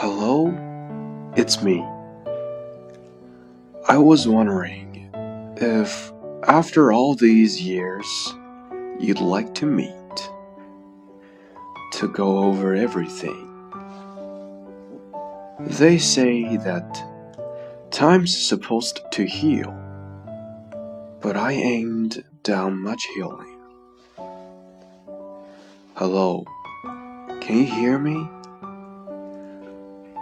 Hello, it's me. I was wondering if, after all these years, you'd like to meet to go over everything. They say that time's supposed to heal, but I ain't done much healing. Hello, can you hear me?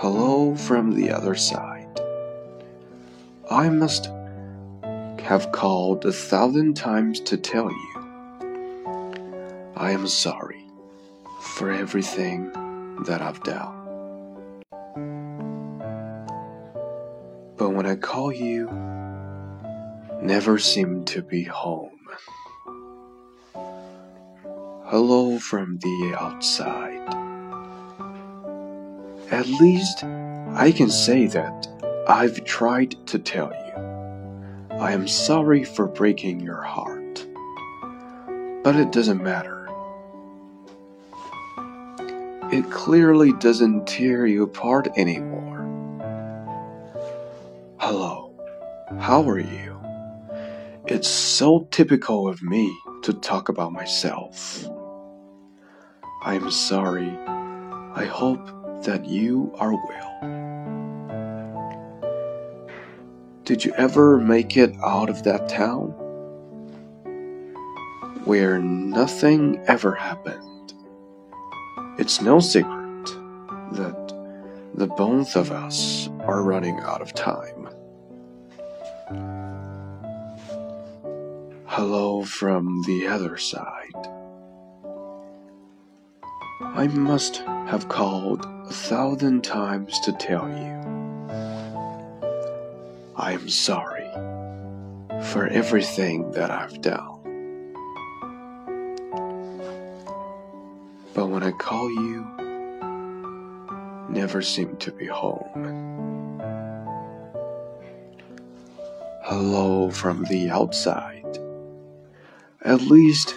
Hello from the other side. I must have called a thousand times to tell you I am sorry for everything that I've done. But when I call you, never seem to be home. Hello from the outside. At least I can say that I've tried to tell you. I am sorry for breaking your heart. But it doesn't matter. It clearly doesn't tear you apart anymore. Hello, how are you? It's so typical of me to talk about myself. I'm sorry. I hope that you are well. Did you ever make it out of that town? Where nothing ever happened. It's no secret that the both of us are running out of time. Hello from the other side. I must have called a thousand times to tell you. I am sorry for everything that I've done. But when I call you, never seem to be home. Hello from the outside. At least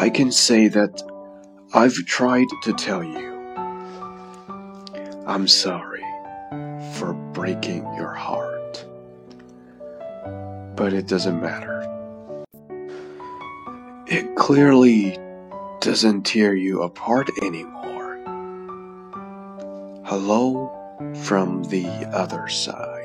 I can say that I've tried to tell you. I'm sorry for breaking your heart. But it doesn't matter. It clearly doesn't tear you apart anymore. Hello from the other side.